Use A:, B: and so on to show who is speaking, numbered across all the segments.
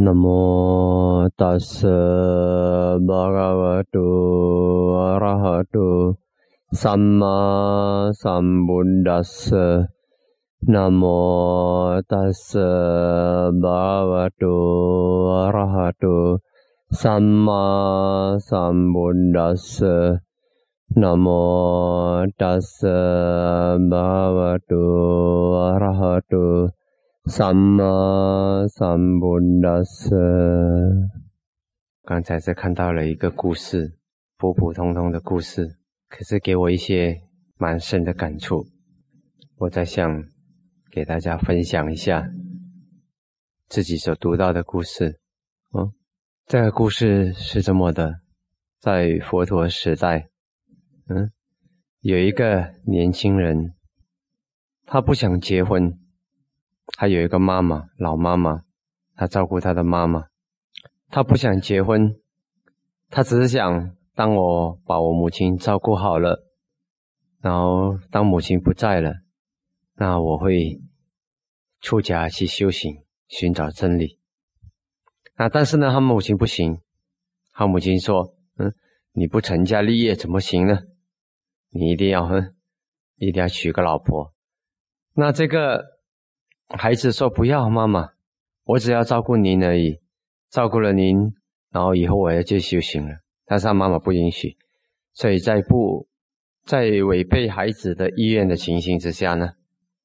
A: නමෝ තස් භගවතු අරහතු සම්මා සම්බුද්දස්ස නමෝ තස් භගවතු අරහතු සම්මා සම්බුද්දස්ස නමෝ තස් භගවතු අරහතු 什么？什么？老师，刚才是看到了一个故事，普普通通的故事，可是给我一些蛮深的感触。我在想，给大家分享一下自己所读到的故事。嗯，这个故事是这么的，在佛陀时代，嗯，有一个年轻人，他不想结婚。他有一个妈妈，老妈妈，他照顾他的妈妈。他不想结婚，他只是想，当我把我母亲照顾好了，然后当母亲不在了，那我会出家去修行，寻找真理。啊，但是呢，他母亲不行，他母亲说：“嗯，你不成家立业怎么行呢？你一定要，哼，一定要娶个老婆。”那这个。孩子说：“不要，妈妈，我只要照顾您而已。照顾了您，然后以后我要去修行了。”但是他妈妈不允许，所以在不在违背孩子的意愿的情形之下呢，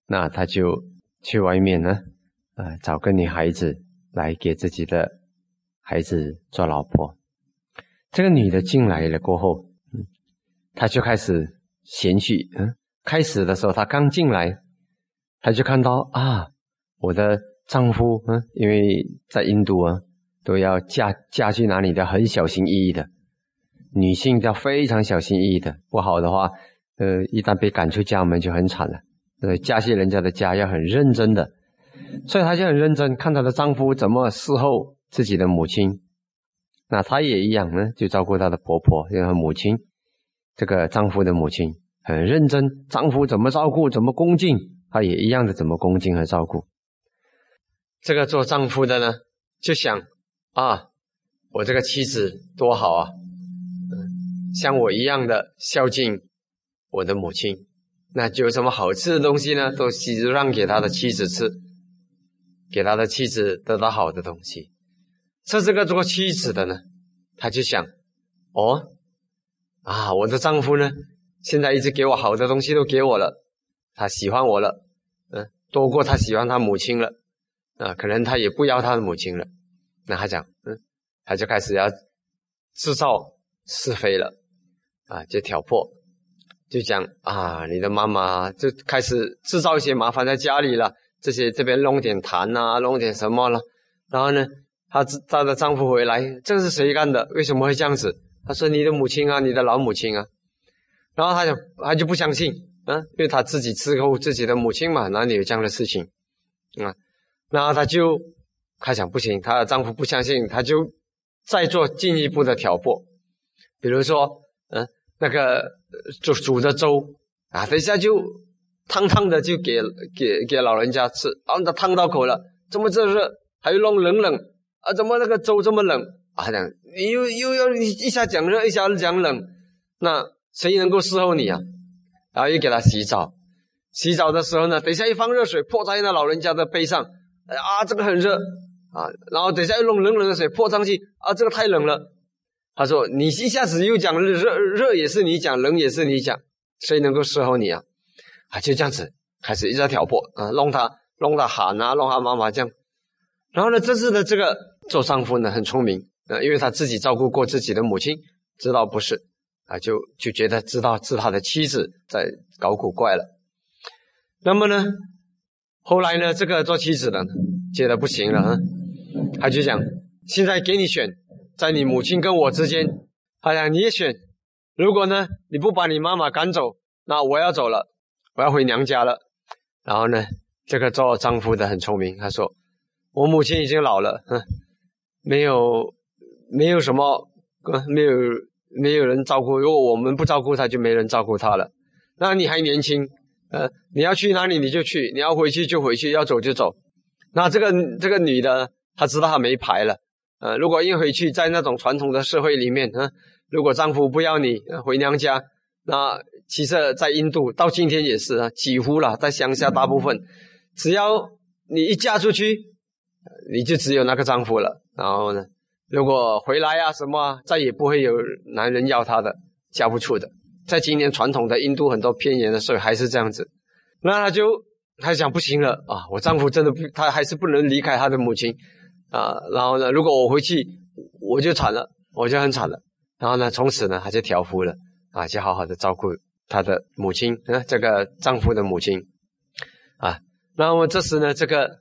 A: 那他就去外面呢，啊，找个女孩子来给自己的孩子做老婆。这个女的进来了过后，嗯，他就开始嫌弃。嗯，开始的时候他刚进来，他就看到啊。我的丈夫，嗯，因为在印度啊，都要嫁嫁去哪里都很小心翼翼的，女性要非常小心翼翼的，不好的话，呃，一旦被赶出家门就很惨了。呃，嫁去人家的家要很认真的，所以她就很认真看她的丈夫怎么伺候自己的母亲。那她也一样呢，就照顾她的婆婆，因为母亲，这个丈夫的母亲很认真，丈夫怎么照顾，怎么恭敬，她也一样的怎么恭敬和照顾。这个做丈夫的呢，就想啊，我这个妻子多好啊，像我一样的孝敬我的母亲，那就有什么好吃的东西呢？都让给他的妻子吃，给他的妻子得到好的东西。这这个做妻子的呢，他就想，哦，啊，我的丈夫呢，现在一直给我好的东西都给我了，他喜欢我了，嗯，多过他喜欢他母亲了。啊，可能他也不要他的母亲了，那他讲，嗯，他就开始要制造是非了，啊，就挑破，就讲啊，你的妈妈就开始制造一些麻烦在家里了，这些这边弄点痰啊，弄点什么了，然后呢，她她的丈夫回来，这是谁干的？为什么会这样子？他说你的母亲啊，你的老母亲啊，然后他讲，他就不相信，嗯，因为他自己伺候自己的母亲嘛，哪里有这样的事情，啊。然后她就，她想不行，她的丈夫不相信，她就再做进一步的挑拨，比如说，嗯，那个煮煮的粥啊，等一下就烫烫的就给给给老人家吃，然后他烫到口了，怎么这热，还弄冷冷啊？怎么那个粥这么冷啊？讲你又又要一下讲热，一下讲冷，那谁能够伺候你啊？然后又给他洗澡，洗澡的时候呢，等一下一放热水泼在那老人家的背上。啊，这个很热啊，然后等下又弄冷冷的水泼上去啊，这个太冷了。他说：“你一下子又讲热热也是你讲，冷也是你讲，谁能够伺候你啊？”啊，就这样子开始一直在挑拨啊，弄他弄他喊啊，弄他妈妈这样。然后呢，这次的这个做丈夫呢很聪明啊，因为他自己照顾过自己的母亲，知道不是啊，就就觉得知道是他的妻子在搞古怪了。那么呢？后来呢，这个做妻子的觉得不行了啊，他就讲：现在给你选，在你母亲跟我之间，他讲你也选。如果呢，你不把你妈妈赶走，那我要走了，我要回娘家了。然后呢，这个做丈夫的很聪明，他说：我母亲已经老了，哼，没有没有什么，没有没有人照顾。如果我们不照顾她，就没人照顾她了。那你还年轻。呃，你要去哪里你就去，你要回去就回去，要走就走。那这个这个女的
B: 她知道她没牌了。呃，如果一回去在那种传统的社会里面，啊，如果丈夫不要你回娘家，那其实，在印度到今天也是啊，几乎了，在乡下大部分，只要你一嫁出去，你就只有那个丈夫了。然后呢，如果回来啊什么，再也不会有男人要她的，嫁不出的。在今年传统的印度很多偏远的社会还是这样子。那他就他想不行了啊，我丈夫真的不，他还是不能离开他的母亲啊。然后呢，如果我回去，我就惨了，我就很惨了。然后呢，从此呢，他就调夫了啊，就好好的照顾他的母亲，啊，这个丈夫的母亲啊。那么这时呢，这个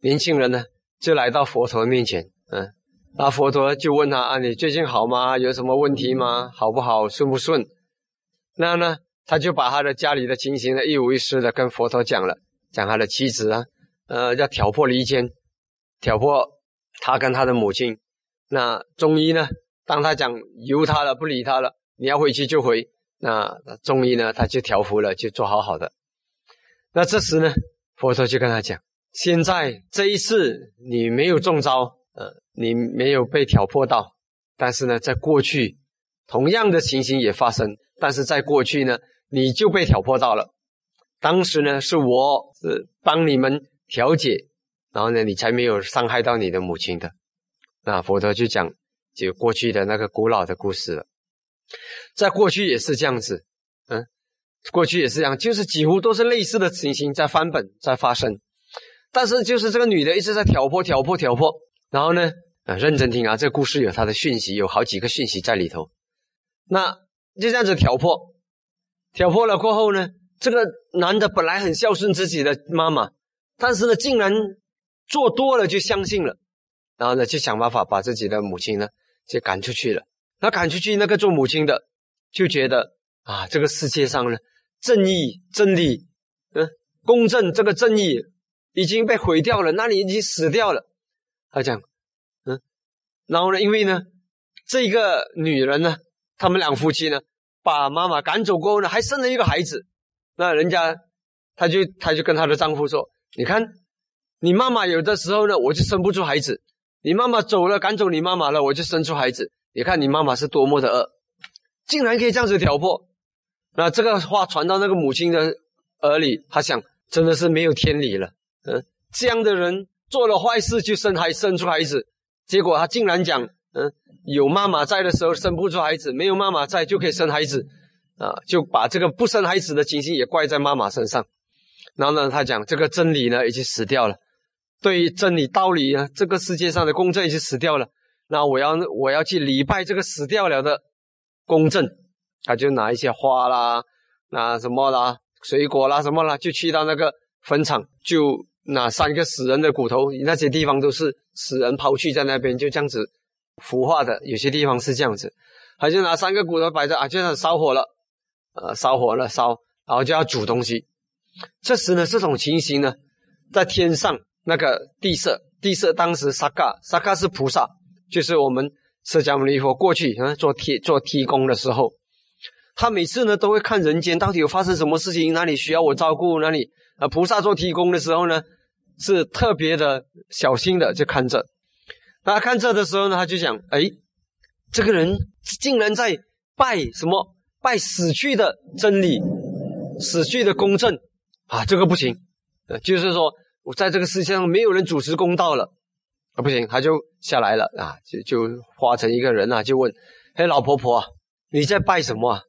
B: 年轻人呢，就来到佛陀面前，嗯，那佛陀就问他啊，你最近好吗？有什么问题吗？好不好？顺不顺？那呢，他就把他的家里的情形呢，一五一十的跟佛陀讲了，讲他的妻子啊，呃，要挑拨离间，挑拨他跟他的母亲。那中医呢？当他讲由他了，不理他了，你要回去就回。那中医呢，他就调服了，就做好好的。那这时呢，佛陀就跟他讲：现在这一次你没有中招，呃，你没有被挑破到，但是呢，在过去同样的情形也发生，但是在过去呢，你就被挑拨到了。当时呢，是我是帮你们调解，然后呢，你才没有伤害到你的母亲的。那佛陀就讲。就过去的那个古老的故事了，在过去也是这样子，嗯，过去也是这样，就是几乎都是类似的情形在翻本在发生，但是就是这个女的一直在挑拨挑拨挑拨，然后呢，啊，认真听啊，这故事有它的讯息，有好几个讯息在里头，那就这样子挑破，挑破了过后呢，这个男的本来很孝顺自己的妈妈，但是呢，竟然做多了就相信了，然后呢，就想办法把自己的母亲呢。就赶出去了。那赶出去，那个做母亲的就觉得啊，这个世界上呢，正义、真理、嗯，公正，这个正义已经被毁掉了，那里已经死掉了。他讲，嗯，然后呢，因为呢，这个女人呢，他们两夫妻呢，把妈妈赶走过后呢，还生了一个孩子。那人家，他就他就跟他的丈夫说：“你看，你妈妈有的时候呢，我就生不出孩子。”你妈妈走了，赶走你妈妈了，我就生出孩子。你看你妈妈是多么的恶，竟然可以这样子挑拨。那这个话传到那个母亲的耳里，她想，真的是没有天理了。嗯，这样的人做了坏事就生孩生出孩子，结果他竟然讲，嗯，有妈妈在的时候生不出孩子，没有妈妈在就可以生孩子，啊，就把这个不生孩子的情形也怪在妈妈身上。然后呢，他讲这个真理呢已经死掉了。对于真理道理啊，这个世界上的公正已经死掉了。那我要我要去礼拜这个死掉了的公正，他就拿一些花啦，拿什么啦，水果啦什么啦，就去到那个坟场，就拿三个死人的骨头，那些地方都是死人抛弃在那边，就这样子腐化的。有些地方是这样子，他就拿三个骨头摆在啊，就样烧火了，呃，烧火了烧，然后就要煮东西。这时呢，这种情形呢，在天上。那个地色，地色当时萨嘎，萨嘎是菩萨，就是我们释迦牟尼佛过去啊做提做提供的时候，他每次呢都会看人间到底有发生什么事情，哪里需要我照顾，哪里啊菩萨做提供的时候呢，是特别的小心的就看着。那看这的时候呢，他就讲：哎，这个人竟然在拜什么？拜死去的真理，死去的公正啊，这个不行。呃，就是说。我在这个世界上没有人主持公道了啊！不行，他就下来了啊，就就化成一个人啊，就问：“嘿，老婆婆，你在拜什么？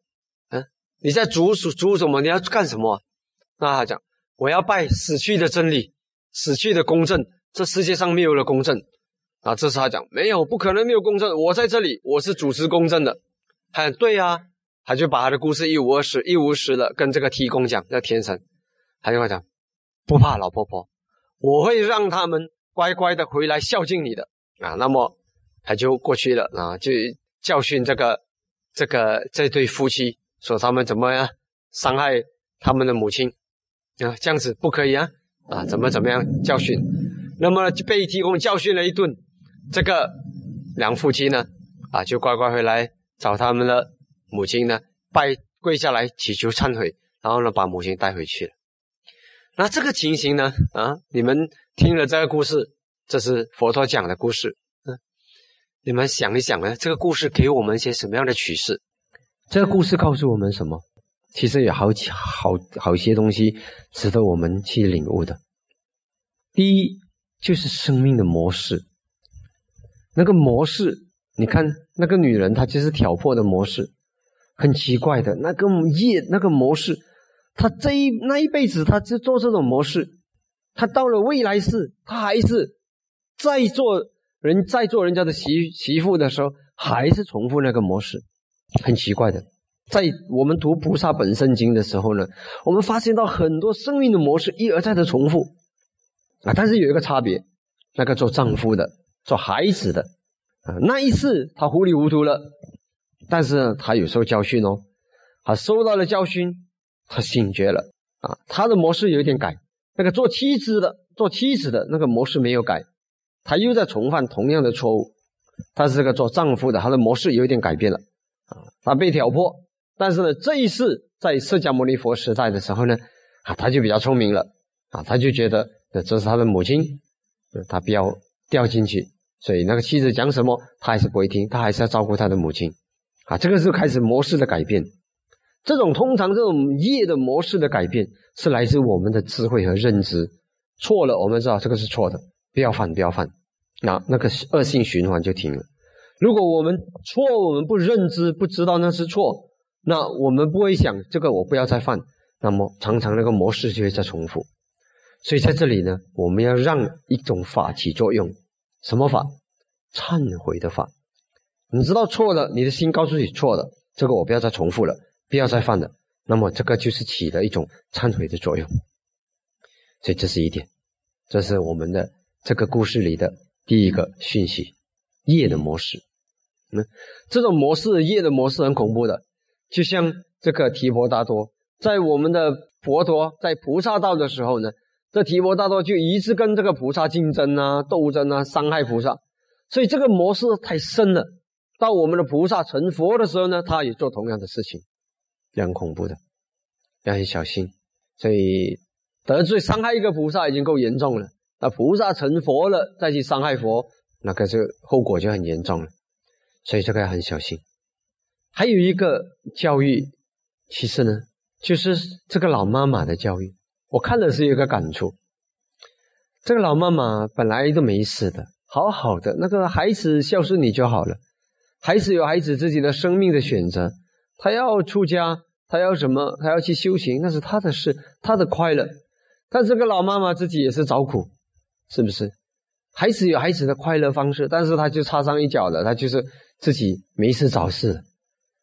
B: 嗯，你在煮煮什么？你要干什么？”那他讲：“我要拜死去的真理，死去的公正。这世界上没有了公正啊！”这是他讲：“没有，不可能没有公正。我在这里，我是主持公正的。”很对啊，他就把他的故事一五二十、一五十的跟这个提公讲，叫天神，他就会讲：“不怕，老婆婆。”我会让他们乖乖的回来孝敬你的啊，那么他就过去了啊，就教训这个这个这对夫妻，说他们怎么样伤害他们的母亲啊，这样子不可以啊啊，怎么怎么样教训，那么被提供教训了一顿，这个两夫妻呢啊，就乖乖回来找他们的母亲呢，拜跪下来祈求忏悔，然后呢把母亲带回去了。那这个情形呢？啊，你们听了这个故事，这是佛陀讲的故事。嗯，你们想一想呢，这个故事给我们一些什么样的启示？这个故事告诉我们什么？其实有好几好好些东西值得我们去领悟的。第一，就是生命的模式。那个模式，你看那个女人，她就是挑破的模式，很奇怪的。那个业，那个模式，她这一那一辈子，她就做这种模式。她到了未来世，她还是在做人，在做人家的媳媳妇的时候，还是重复那个模式，很奇怪的。在我们读《菩萨本身经》的时候呢，我们发现到很多生命的模式一而再的重复啊，但是有一个差别，那个做丈夫的。做孩子的啊，那一次他糊里糊涂了，但是他有受教训哦，他受到了教训，他醒觉了啊，他的模式有点改。那个做妻子的，做妻子的那个模式没有改，他又在重犯同样的错误。但是这个做丈夫的，他的模式有点改变了啊，他被挑拨，但是呢，这一次在释迦牟尼佛时代的时候呢，啊，他就比较聪明了啊，他就觉得这是他的母亲，他不要掉进去。所以那个妻子讲什么，他还是不会听，他还是要照顾他的母亲，啊，这个是开始模式的改变。这种通常这种业的模式的改变，是来自我们的智慧和认知。错了，我们知道这个是错的，不要犯，不要犯，那那个恶性循环就停了。如果我们错，我们不认知，不知道那是错，那我们不会想这个我不要再犯，那么常常那个模式就会在重复。所以在这里呢，我们要让一种法起作用。什么法？忏悔的法。你知道错了，你的心告诉你错了，这个我不要再重复了，不要再犯了。那么这个就是起了一种忏悔的作用。所以这是一点，这是我们的这个故事里的第一个讯息：业的模式。嗯，这种模式，业的模式很恐怖的，就像这个提婆达多，在我们的佛陀在菩萨道的时候呢。这提婆达多就一直跟这个菩萨竞争啊、斗争啊、伤害菩萨，所以这个模式太深了。到我们的菩萨成佛的时候呢，他也做同样的事情，很恐怖的，要很小心。所以得罪伤害一个菩萨已经够严重了，那菩萨成佛了再去伤害佛，那个就后果就很严重了。所以这个要很小心。还有一个教育，其实呢，就是这个老妈妈的教育。我看的是一个感触，这个老妈妈本来都没事的，好好的，那个孩子孝顺你就好了。孩子有孩子自己的生命的选择，他要出家，他要什么，他要去修行，那是他的事，他的快乐。但这个老妈妈自己也是找苦，是不是？孩子有孩子的快乐方式，但是他就插上一脚了，他就是自己没事找事，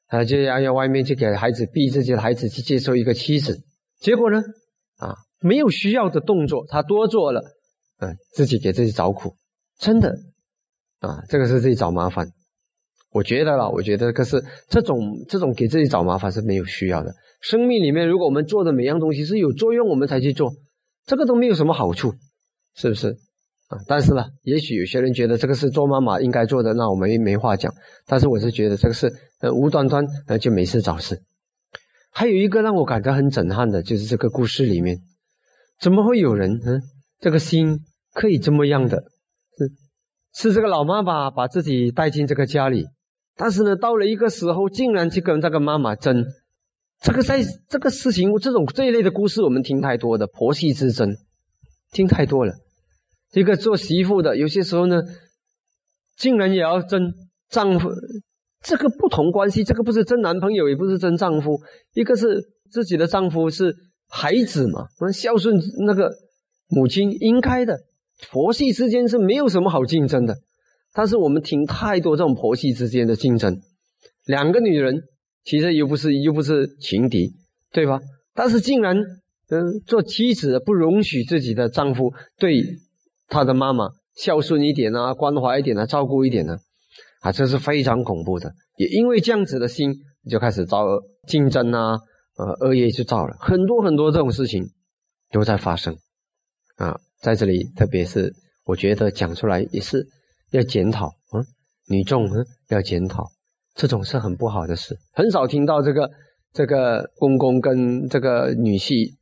B: 他就要要外面去给孩子逼自己的孩子去接受一个妻子，结果呢？啊，没有需要的动作，他多做了，嗯，自己给自己找苦，真的，啊，这个是自己找麻烦。我觉得了，我觉得可是这种这种给自己找麻烦是没有需要的。生命里面，如果我们做的每样东西是有作用，我们才去做，这个都没有什么好处，是不是？啊，但是呢，也许有些人觉得这个是做妈妈应该做的，那我们没话讲。但是我是觉得这个是呃无端端呃就没事找事。还有一个让我感到很震撼的，就是这个故事里面，怎么会有人，嗯，这个心可以这么样的？是是这个老妈妈把自己带进这个家里，但是呢，到了一个时候，竟然去跟这个妈妈争。这个在这个事情，这种这一类的故事，我们听太多的婆媳之争，听太多了。这个做媳妇的，有些时候呢，竟然也要争丈夫。这个不同关系，这个不是真男朋友，也不是真丈夫。一个是自己的丈夫，是孩子嘛，孝顺那个母亲应该的。婆媳之间是没有什么好竞争的，但是我们听太多这种婆媳之间的竞争。两个女人其实又不是又不是情敌，对吧？但是竟然嗯，做妻子不容许自己的丈夫对她的妈妈孝顺一点啊，关怀一点啊，照顾一点呢？啊，这是非常恐怖的，也因为这样子的心，就开始造竞争啊，呃，恶业就造了。很多很多这种事情都在发生。啊，在这里，特别是我觉得讲出来也是要检讨啊，女众嗯要检讨，这种是很不好的事，很少听到这个这个公公跟这个女婿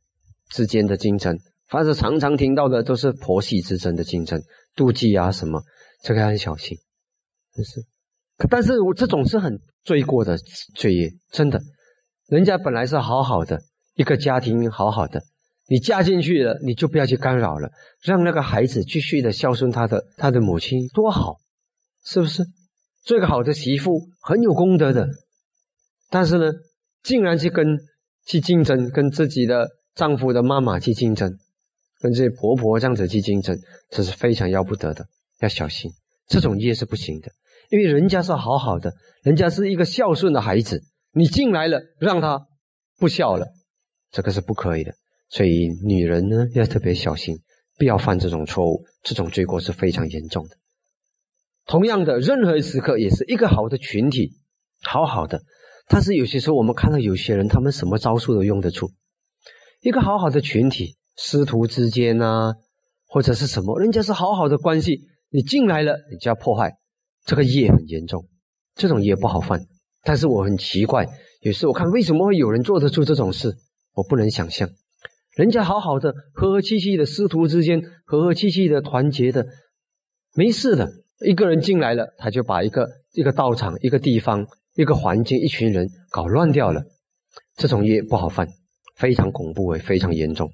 B: 之间的竞争，凡是常常听到的都是婆媳之争的竞争，妒忌啊什么，这个要小心，真是。但是我这种是很罪过的罪业，真的。人家本来是好好的一个家庭，好好的，你嫁进去了，你就不要去干扰了，让那个孩子继续的孝顺他的他的母亲，多好，是不是？做个好的媳妇很有功德的。但是呢，竟然去跟去竞争，跟自己的丈夫的妈妈去竞争，跟这些婆婆这样子去竞争，这是非常要不得的，要小心，这种业是不行的。因为人家是好好的，人家是一个孝顺的孩子。你进来了，让他不孝了，这个是不可以的。所以女人呢要特别小心，不要犯这种错误，这种罪过是非常严重的。同样的，任何时刻也是一个好的群体，好好的。但是有些时候我们看到有些人，他们什么招数都用得出。一个好好的群体，师徒之间啊，或者是什么，人家是好好的关系，你进来了，你就要破坏，这个业很严重，这种业不好犯。但是我很奇怪，有时我看为什么会有人做得出这种事，我不能想象。人家好好的，和和气气的师徒之间，和和气气的团结的，没事的。一个人进来了，他就把一个一个道场、一个地方、一个环境、一群人搞乱掉了。这种业不好犯，非常恐怖，也非常严重，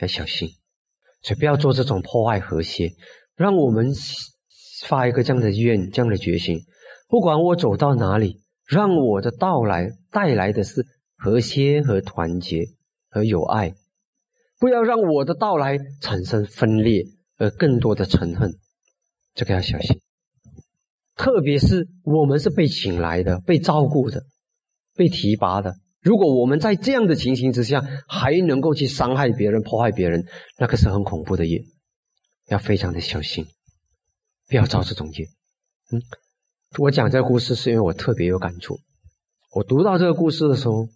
B: 要小心。所以不要做这种破坏和谐。让我们发一个这样的愿、这样的决心：不管我走到哪里。让我的到来带来的是和谐和团结和友爱，不要让我的到来产生分裂而更多的仇恨，这个要小心。特别是我们是被请来的、被照顾的、被提拔的，如果我们在这样的情形之下还能够去伤害别人、破坏别人，那个是很恐怖的业，要非常的小心，不要造这种业。嗯。我讲这个故事是因为我特别有感触，我读到这个故事的时候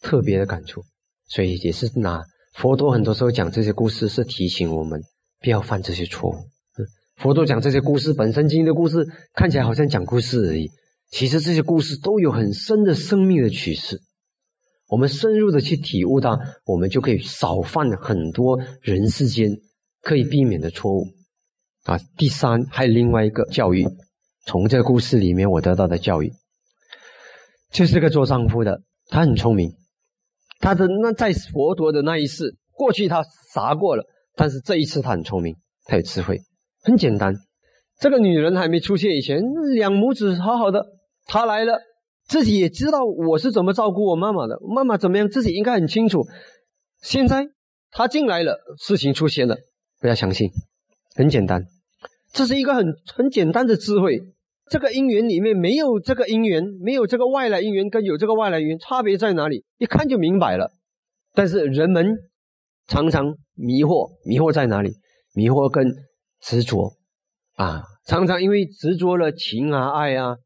B: 特别的感触，所以也是拿佛陀很多时候讲这些故事是提醒我们不要犯这些错误。佛陀讲这些故事本身，经的故事看起来好像讲故事而已，其实这些故事都有很深的生命的启示。我们深入的去体悟到，我们就可以少犯很多人世间可以避免的错误。啊，第三还有另外一个教育。从这个故事里面，我得到的教育，就是个做丈夫的，他很聪明。他的那在佛陀的那一世，过去他傻过了，但是这一次他很聪明，他有智慧。很简单，这个女人还没出现以前，两母子好好的，他来了，自己也知道我是怎么照顾我妈妈的，妈妈怎么样，自己应该很清楚。现在他进来了，事情出现了，不要相信，很简单。这是一个很很简单的智慧，这个因缘里面没有这个因缘，没有这个外来因缘跟有这个外来因缘差别在哪里？一看就明白了。但是人们常常迷惑，迷惑在哪里？迷惑跟执着啊，常常因为执着了情啊爱啊，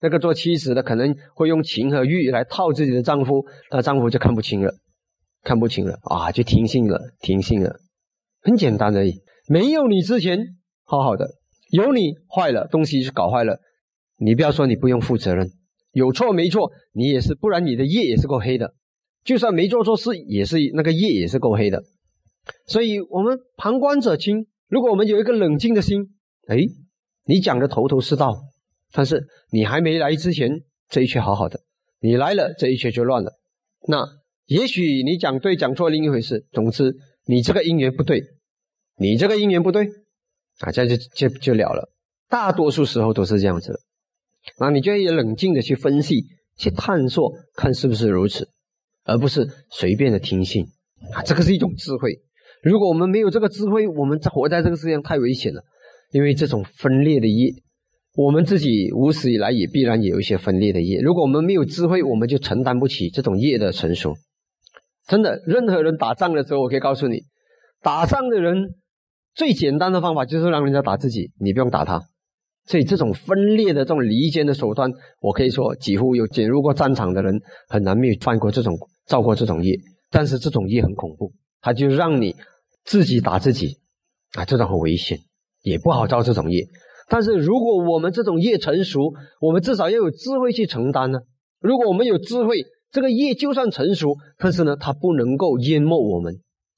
B: 那个做妻子的可能会用情和欲来套自己的丈夫，那丈夫就看不清了，看不清了啊，就听信了，听信了，很简单而已。没有你之前。好好的，有你坏了，东西是搞坏了，你不要说你不用负责任，有错没错，你也是，不然你的业也是够黑的，就算没做错事，也是那个业也是够黑的。所以，我们旁观者清。如果我们有一个冷静的心，哎，你讲的头头是道，但是你还没来之前，这一切好好的，你来了，这一切就乱了。那也许你讲对讲错另一回事，总之你这个因缘不对，你这个因缘不对。啊，这就就就了了。大多数时候都是这样子的，那你就要冷静的去分析、去探索，看是不是如此，而不是随便的听信。啊，这个是一种智慧。如果我们没有这个智慧，我们活在这个世界上太危险了。因为这种分裂的业，我们自己无始以来也必然有一些分裂的业。如果我们没有智慧，我们就承担不起这种业的成熟。真的，任何人打仗的时候，我可以告诉你，打仗的人。最简单的方法就是让人家打自己，你不用打他。所以这种分裂的、这种离间的手段，我可以说，几乎有进入过战场的人很难没有犯过这种、造过这种业。但是这种业很恐怖，他就让你自己打自己啊，这种很危险，也不好造这种业。但是如果我们这种业成熟，我们至少要有智慧去承担呢。如果我们有智慧，这个业就算成熟，但是呢，它不能够淹没我们，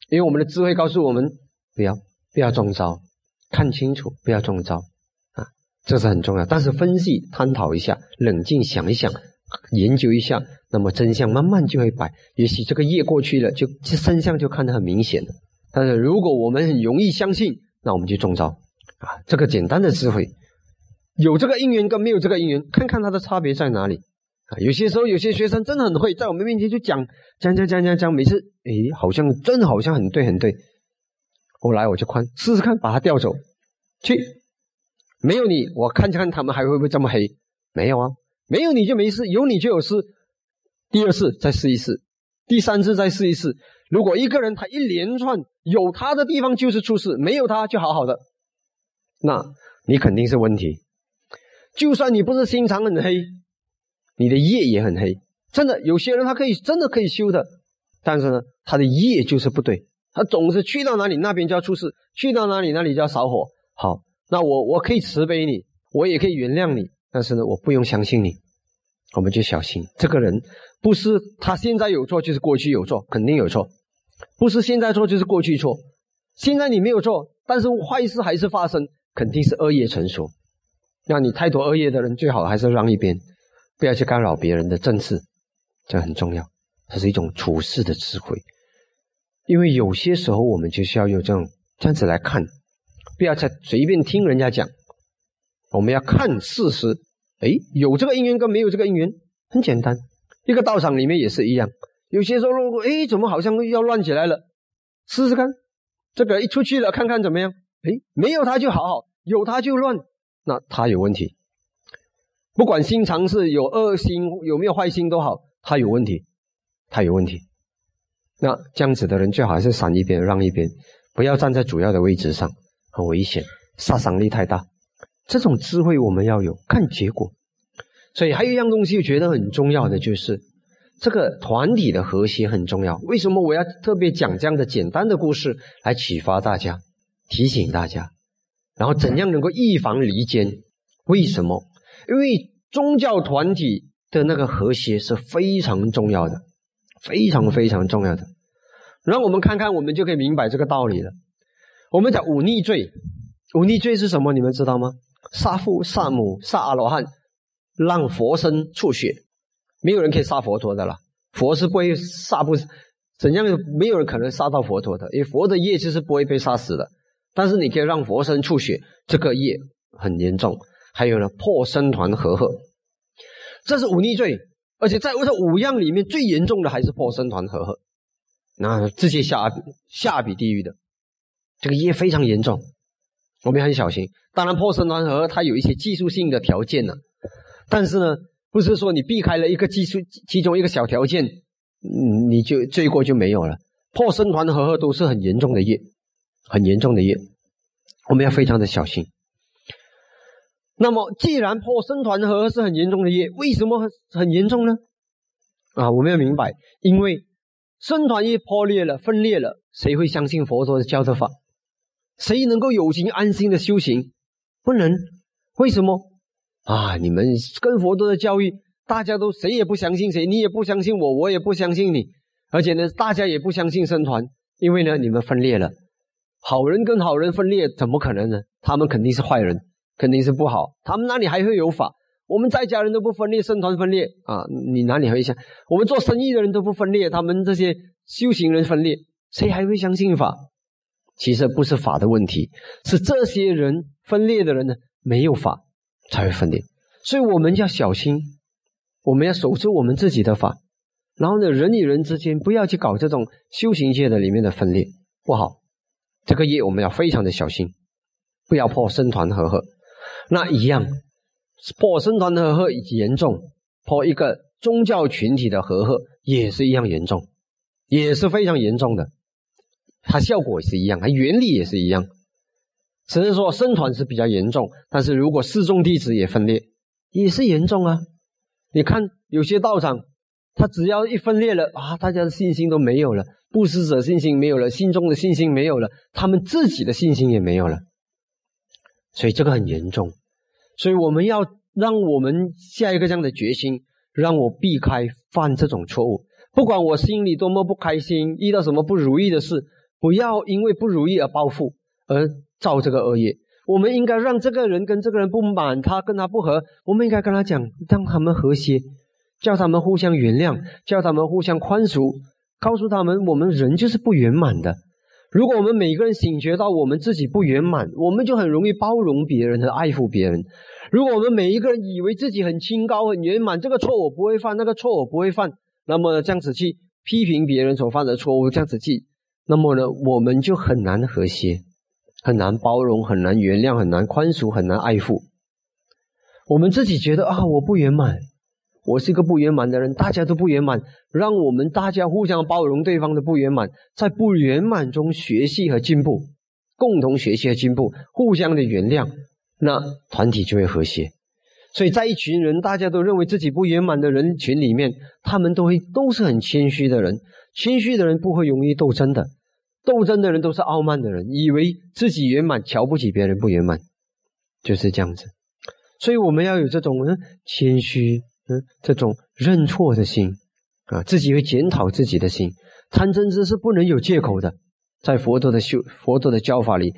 B: 因为我们的智慧告诉我们不要。不要中招，看清楚，不要中招啊，这是很重要。但是分析、探讨一下，冷静想一想，研究一下，那么真相慢慢就会摆。也许这个夜过去了，就这真相就看得很明显了。但是如果我们很容易相信，那我们就中招啊。这个简单的智慧，有这个因缘跟没有这个因缘，看看它的差别在哪里啊。有些时候有些学生真的很会，在我们面前就讲讲讲讲讲讲，每次诶好像真的好像很对很对。后来我就宽试试看，把他调走去。没有你，我看看他们还会不会这么黑？没有啊，没有你就没事，有你就有事。第二次再试一试，第三次再试一试。如果一个人他一连串有他的地方就是出事，没有他就好好的，那你肯定是问题。就算你不是心肠很黑，你的业也很黑。真的，有些人他可以真的可以修的，但是呢，他的业就是不对。他总是去到哪里那边就要出事，去到哪里那里就要烧火。好，那我我可以慈悲你，我也可以原谅你，但是呢，我不用相信你。我们就小心，这个人不是他现在有错，就是过去有错，肯定有错。不是现在错就是过去错。现在你没有错，但是坏事还是发生，肯定是恶业成熟。让你太多恶业的人，最好还是让一边，不要去干扰别人的正事，这很重要。这是一种处事的智慧。因为有些时候我们就需要用这种这样子来看，不要再随便听人家讲，我们要看事实。哎，有这个因缘跟没有这个因缘很简单，一个道场里面也是一样。有些时候哎怎么好像要乱起来了，试试看，这个一出去了看看怎么样？哎，没有他就好好，有他就乱，那他有问题。不管心肠是有恶心有没有坏心都好，他有问题，他有问题。那这样子的人最好还是闪一边，让一边，不要站在主要的位置上，很危险，杀伤力太大。这种智慧我们要有，看结果。所以还有一样东西，我觉得很重要的就是这个团体的和谐很重要。为什么我要特别讲这样的简单的故事来启发大家、提醒大家？然后怎样能够预防离间？为什么？因为宗教团体的那个和谐是非常重要的。非常非常重要的，然后我们看看，我们就可以明白这个道理了。我们讲忤逆罪，忤逆罪是什么？你们知道吗？杀父、杀母、杀阿罗汉，让佛身出血，没有人可以杀佛陀的了。佛是不会杀不怎样，没有人可能杀到佛陀的，因为佛的业就是不会被杀死的。但是你可以让佛身出血，这个业很严重。还有呢，破僧团和合，这是忤逆罪。而且在这五样里面，最严重的还是破僧团和合，那直接下下笔地狱的，这个业非常严重，我们很小心。当然，破僧团和它有一些技术性的条件呢，但是呢，不是说你避开了一个技术其中一个小条件，你就罪过就没有了。破僧团和合都是很严重的业，很严重的业，我们要非常的小心。那么，既然破僧团和是很严重的业，为什么很严重呢？啊，我们要明白，因为僧团业破裂了、分裂了，谁会相信佛陀的教的法？谁能够有情安心的修行？不能。为什么？啊，你们跟佛陀的教育，大家都谁也不相信谁，你也不相信我，我也不相信你，而且呢，大家也不相信僧团，因为呢，你们分裂了。好人跟好人分裂，怎么可能呢？他们肯定是坏人。肯定是不好，他们哪里还会有法？我们在家人都不分裂，僧团分裂啊！你哪里会想？我们做生意的人都不分裂，他们这些修行人分裂，谁还会相信法？其实不是法的问题，是这些人分裂的人呢，没有法才会分裂。所以我们要小心，我们要守住我们自己的法，然后呢，人与人之间不要去搞这种修行界的里面的分裂，不好。这个业我们要非常的小心，不要破僧团和合。那一样，破僧团的和合严重，破一个宗教群体的和合也是一样严重，也是非常严重的。它效果也是一样，它原理也是一样。只是说僧团是比较严重，但是如果四众弟子也分裂，也是严重啊。你看有些道场，他只要一分裂了啊，大家的信心都没有了，布施者信心没有了，信众的信心没有了，他们自己的信心也没有了。所以这个很严重，所以我们要让我们下一个这样的决心，让我避开犯这种错误。不管我心里多么不开心，遇到什么不如意的事，不要因为不如意而报复，而造这个恶业。我们应该让这个人跟这个人不满，他跟他不和，我们应该跟他讲，让他们和谐，叫他们互相原谅，叫他们互相宽恕，告诉他们，我们人就是不圆满的。如果我们每个人醒觉到我们自己不圆满，我们就很容易包容别人和爱护别人。如果我们每一个人以为自己很清高、很圆满，这个错我不会犯，那个错我不会犯，那么这样子去批评别人所犯的错误，这样子去，那么呢，我们就很难和谐，很难包容，很难原谅，很难宽恕，很难爱护。我们自己觉得啊，我不圆满，我是一个不圆满的人，大家都不圆满，让我们大家互相包容对方的不圆满，在不圆满中学习和进步，共同学习和进步，互相的原谅。那团体就会和谐，所以在一群人大家都认为自己不圆满的人群里面，他们都会都是很谦虚的人。谦虚的人不会容易斗争的，斗争的人都是傲慢的人，以为自己圆满，瞧不起别人不圆满，就是这样子。所以我们要有这种嗯谦虚嗯这种认错的心啊，自己会检讨自己的心。贪嗔痴是不能有借口的，在佛陀的修佛陀的教法里。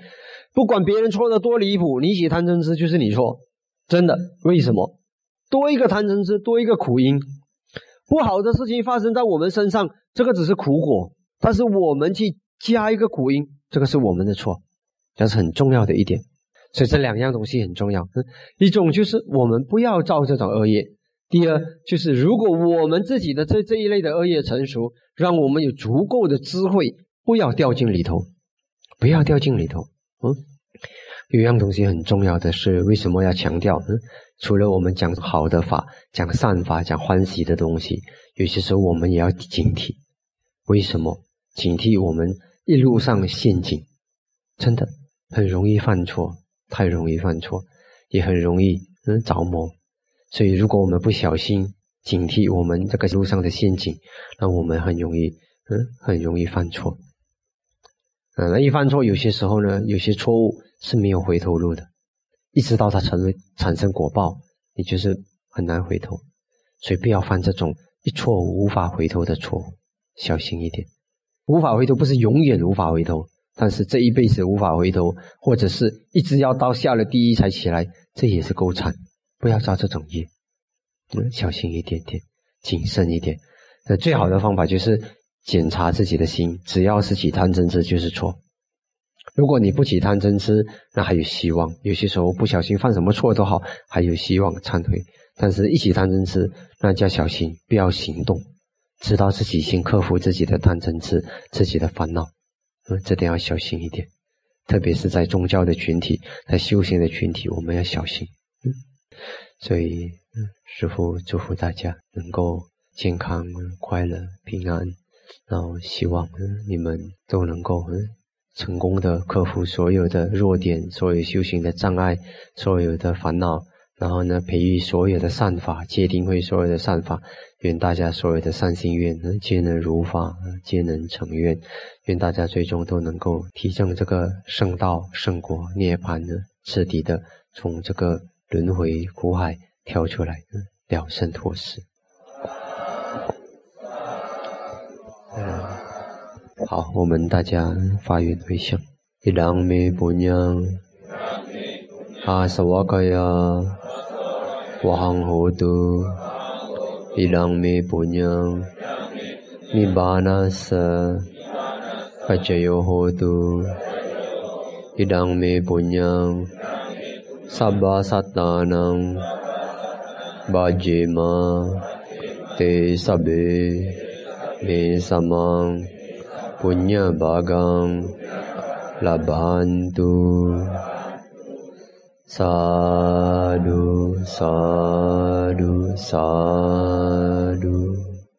B: 不管别人错的多离谱，你起贪嗔痴就是你错，真的。为什么？多一个贪嗔痴，多一个苦因。不好的事情发生在我们身上，这个只是苦果；但是我们去加一个苦因，这个是我们的错，这是很重要的一点。所以这两样东西很重要。一种就是我们不要造这种恶业；第二就是如果我们自己的这这一类的恶业成熟，让我们有足够的智慧，不要掉进里头，不要掉进里头。嗯，有一样东西很重要的是，为什么要强调？嗯，除了我们讲好的法、讲善法、讲欢喜的东西，有些时候我们也要警惕。为什么？警惕我们一路上陷阱，真的很容易犯错，太容易犯错，也很容易嗯着魔。所以，如果我们不小心警惕我们这个路上的陷阱，那我们很容易嗯很容易犯错。嗯，那一犯错，有些时候呢，有些错误是没有回头路的，一直到它成为产生果报，你就是很难回头，所以不要犯这种一错无法回头的错误，小心一点。无法回头不是永远无法回头，但是这一辈子无法回头，或者是一直要到下了地狱才起来，这也是够惨。不要造这种业，嗯，小心一点点，谨慎一点。那最好的方法就是。检查自己的心，只要是起贪嗔痴就是错。如果你不起贪嗔痴，那还有希望。有些时候不小心犯什么错都好，还有希望忏悔。但是，一起贪嗔痴，那就要小心，不要行动，知道自己先克服自己的贪嗔痴，自己的烦恼。嗯，这点要小心一点，特别是在宗教的群体，在修行的群体，我们要小心。嗯，所以，师父祝福大家能够健康、快乐、平安。然后希望你们都能够成功的克服所有的弱点，所有修行的障碍，所有的烦恼。然后呢，培育所有的善法，界定会所有的善法。愿大家所有的善心愿皆能如法，皆能成愿。愿大家最终都能够提升这个圣道、圣果、涅槃呢，彻底的从这个轮回苦海跳出来，了生脱死。好，我们大家发愿回向。伊朗美布娘，阿萨瓦卡亚，瓦行 hồ tu，伊朗美布娘，尼巴那萨，帕加尤 hồ tu，伊朗美布娘，සබ්බා සත්තානං බාජේමා තේ සබේ මේ සමං පුඤ්ඤ භාගං ලබහන්තු සාදු සාදු සා